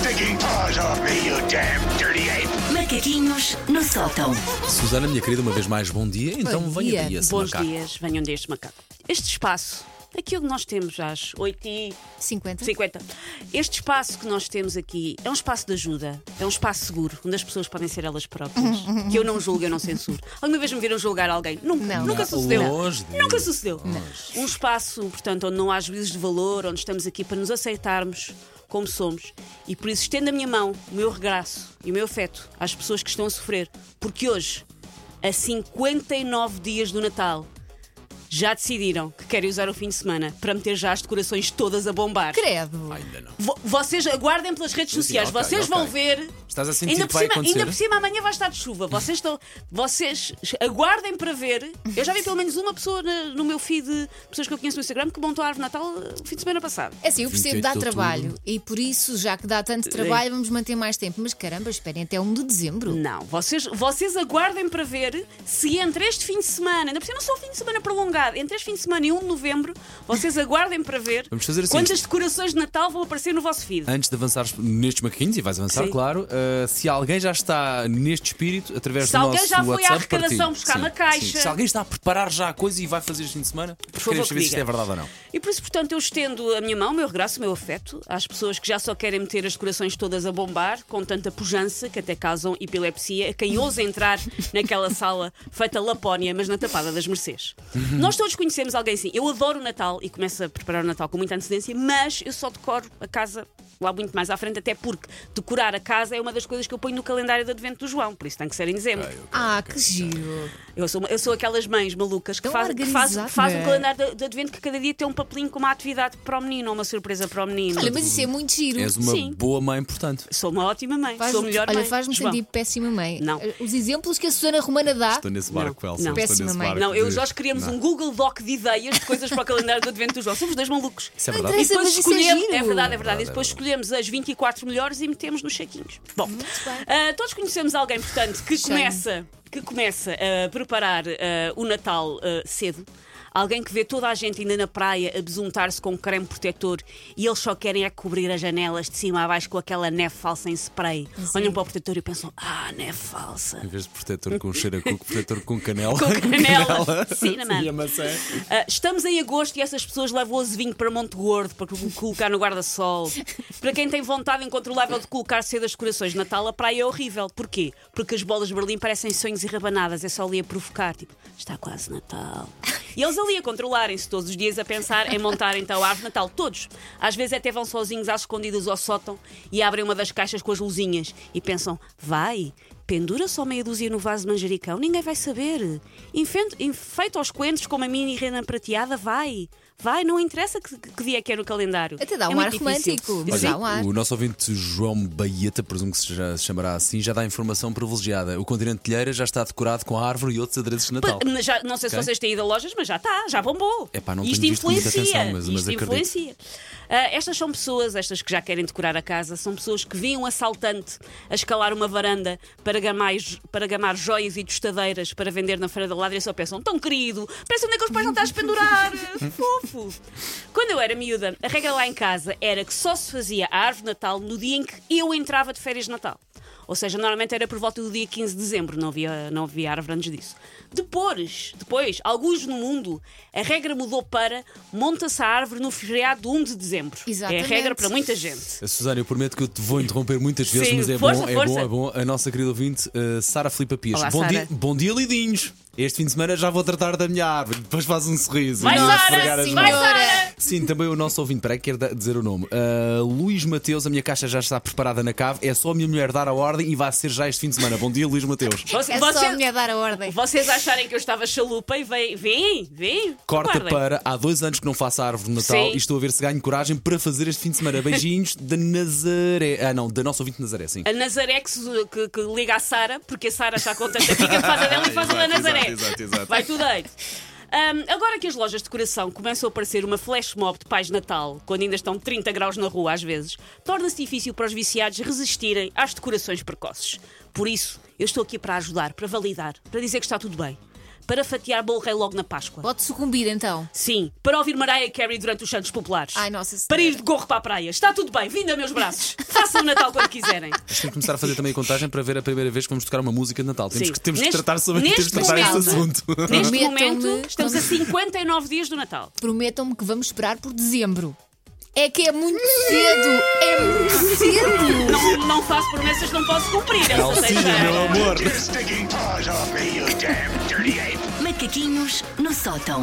stinking paws off me, you damn dirty ape! Macaquinhos no sótão. Susana, minha querida, uma vez mais, bom dia. Então Bom venha dia. daí esse Bons macaco. dias, venham deste macaco. Este espaço, aquilo que nós temos às 8 e 50? 50 este espaço que nós temos aqui é um espaço de ajuda, é um espaço seguro, onde as pessoas podem ser elas próprias. que eu não julgo, eu não censuro. Alguma vez me viram julgar alguém? Nunca, Não. nunca Não, sucedeu. longe disso. Nunca sucedeu. Um espaço, portanto, onde não há juízos de valor, onde estamos aqui para nos aceitarmos como somos. E por isso estendo a minha mão, o meu regraço e o meu afeto às pessoas que estão a sofrer. Porque hoje, a 59 dias do Natal, já decidiram que querem usar o fim de semana para meter já as decorações todas a bombar. Credo. Ainda não. Vo- Vocês aguardem pelas redes Sim, sociais, ok, vocês ok. vão ver. Estás a sentir ainda que por, vai cima, acontecer? ainda por cima amanhã vai estar de chuva. Vocês estão. Vocês aguardem para ver. Eu já vi pelo menos uma pessoa na- no meu feed de pessoas que eu conheço no Instagram que montou a árvore de Natal uh, o fim de semana passado. É assim, eu percebo 28 dá de trabalho e por isso, já que dá tanto trabalho, vamos manter mais tempo. Mas caramba, esperem até 1 de dezembro. Não, vocês, vocês aguardem para ver se entre este fim de semana, ainda por cima não só o fim de semana prolongado, entre este fim de semana e 1 de novembro, vocês aguardem para ver Vamos fazer assim. quantas decorações de Natal vão aparecer no vosso feed. Antes de avançares nestes macaquinhos, e vais avançar, Sim. claro, uh, se alguém já está neste espírito, através Se do alguém nosso já foi à WhatsApp, arrecadação buscar Sim, uma caixa. sim. Se alguém está a preparar já a coisa e vai fazer este fim de semana, favor, queremos que saber se isto é verdade ou não. E por isso, portanto, eu estendo a minha mão, o meu regraço, o meu afeto às pessoas que já só querem meter as decorações todas a bombar, com tanta pujança que até causam epilepsia, a quem ousa entrar naquela sala feita Lapónia, mas na tapada das Mercês. Nós todos conhecemos alguém assim. Eu adoro o Natal e começo a preparar o Natal com muita antecedência, mas eu só decoro a casa lá muito mais à frente, até porque decorar a casa é uma das coisas que eu ponho no calendário de advento do João, por isso tem que ser em dezembro. Ah, que giro. Eu sou, eu sou aquelas mães malucas que, faz, que, faz, que fazem um organizada. calendário de, de advento que cada dia tem um papelinho com uma atividade para o menino ou uma surpresa para o menino. Olha, mas isso é muito giro. És uma Sim. boa mãe, portanto. Sou uma ótima mãe, Faz- sou a melhor olha, mãe. faz-me João. sentir péssima mãe. Não. Os exemplos que a Susana Romana dá. Estou nesse Não, barco, Elsa. não. Péssima mãe. barco Não, eu e Jorge criamos Não. um Google Doc de ideias de coisas para o calendário do advento do João. Somos dois malucos. Isso é verdade. E depois é escolhemos, giro. é verdade, é verdade. E depois escolhemos as 24 melhores e metemos nos chequinhos. Bom, ah, todos conhecemos alguém, portanto, que começa, que começa a preparar ah, o Natal ah, cedo. Alguém que vê toda a gente ainda na praia a besuntar-se com creme protetor e eles só querem é cobrir as janelas de cima a baixo com aquela neve falsa em spray. Olham para o protetor e pensam: Ah, neve falsa. Em vez de protetor com cheiro a cuco, protetor com canela. Com canela. Cinnamon. E a maçã. Ah, estamos em agosto e essas pessoas levam o azevinho para Monte Gordo para colo- colocar no guarda-sol. Para quem tem vontade incontrolável de colocar cedo as decorações de Natal, a praia é horrível. Porquê? Porque as bolas de Berlim parecem sonhos e rabanadas, é só ali a provocar. Tipo, está quase Natal. E eles ali a controlarem-se todos os dias a pensar em montar então a árvore Natal. Todos. Às vezes até vão sozinhos às escondidas ao sótão e abrem uma das caixas com as luzinhas e pensam: vai. Pendura só meia dúzia no vaso de manjericão, ninguém vai saber. Enfeito, enfeito aos coentros com uma mini rena prateada, vai. Vai, não interessa que, que dia é que é no calendário. Até dá É um ar muito difícil. romântico, mas dá um ar. O nosso ouvinte João Baeta, presumo que se já se chamará assim, já dá informação privilegiada. O continente de Telheira já está decorado com a árvore e outros adereços de Natal. Pa- já- não sei se Ok. vocês têm ido a lojas, mas já está, já bombou. Epá, não Isto tenho visto com muita influencia. atenção, mas- mas isto acredito. influencia. Ah, estas são pessoas, estas que já querem decorar a casa, são pessoas que viam um assaltante a escalar uma varanda para gamar, para gamar joias e tostadeiras para vender na Feira da Ladra só pensam, tão querido, parece onde é que os pais não estás a pendurar. Fofo. Quando eu era miúda, a regra lá em casa era que só se fazia a árvore de Natal no dia em que eu entrava de férias de Natal. Ou seja, normalmente era por volta do dia 15 de dezembro, não havia, não havia árvore antes disso. Depois, depois, alguns no mundo, a regra mudou para monta-se a árvore no feriado de 1 de dezembro. É a Exatamente. regra para muita gente. Susana, eu prometo que eu te vou interromper muitas vezes, Sim, mas é força, bom, é força. bom, é bom. A nossa querida ouvinte, uh, Sara Filipa Pires. Olá, bom, Sara. dia, bom dia, lidinhos. Este fim de semana já vou tratar da minha árvore. Depois faz um sorriso. Vai, e Sara, esfregar as sim, vai, Sara! Sim, também o nosso ouvinte, peraí, quero dizer o nome. Uh, Luís Mateus, a minha caixa já está preparada na cave. É só a minha mulher dar a ordem e vai ser já este fim de semana. Bom dia, Luís Mateus. Você- É só a mulher dar a ordem. vocês acharem que eu estava chalupa e vem, vem, vem. Corta aguardem. para há dois anos que não faço a árvore de Natal Sim. e estou a ver se ganho coragem para fazer este fim de semana. Beijinhos da Nazaré. Ah, não, da nossa ouvinte Nazaré, sim. A Nazaré que, que- que liga à Sara, porque a Sara está contente, fica de faz a dela e faz a da Exato, Nazaré. Exato, exato. Vai tudo aí. Ahm, agora que as lojas de decoração começam a parecer uma flash mob de pais Natal, quando ainda estão 30 graus na rua às vezes, torna-se difícil para os viciados resistirem às decorações precoces. Por isso, eu estou aqui para ajudar, para validar, para dizer que está tudo bem. Para fatiar bolo rei logo na Páscoa. Pode sucumbir então. Sim, para ouvir Mariah Carey durante os Santos Populares. Ai, Nossa Senhora. Para ir de gorro para a praia. Está tudo bem, vindo a meus braços. Façam o Natal quando quiserem. Acho que começar a fazer também a contagem para ver a primeira vez que vamos tocar uma música de Natal. Temos Sim. que, temos Neste- que tratar sobre neste temos que tratar esse momento- assunto. Neste momento, estamos a 59 dias do Natal. Prometam-me que vamos esperar por dezembro. É que é muito cedo. É muito cedo. Não, faço promessas que não posso cumprir. Teixeira. meu amor. Macaquinhos no sótão.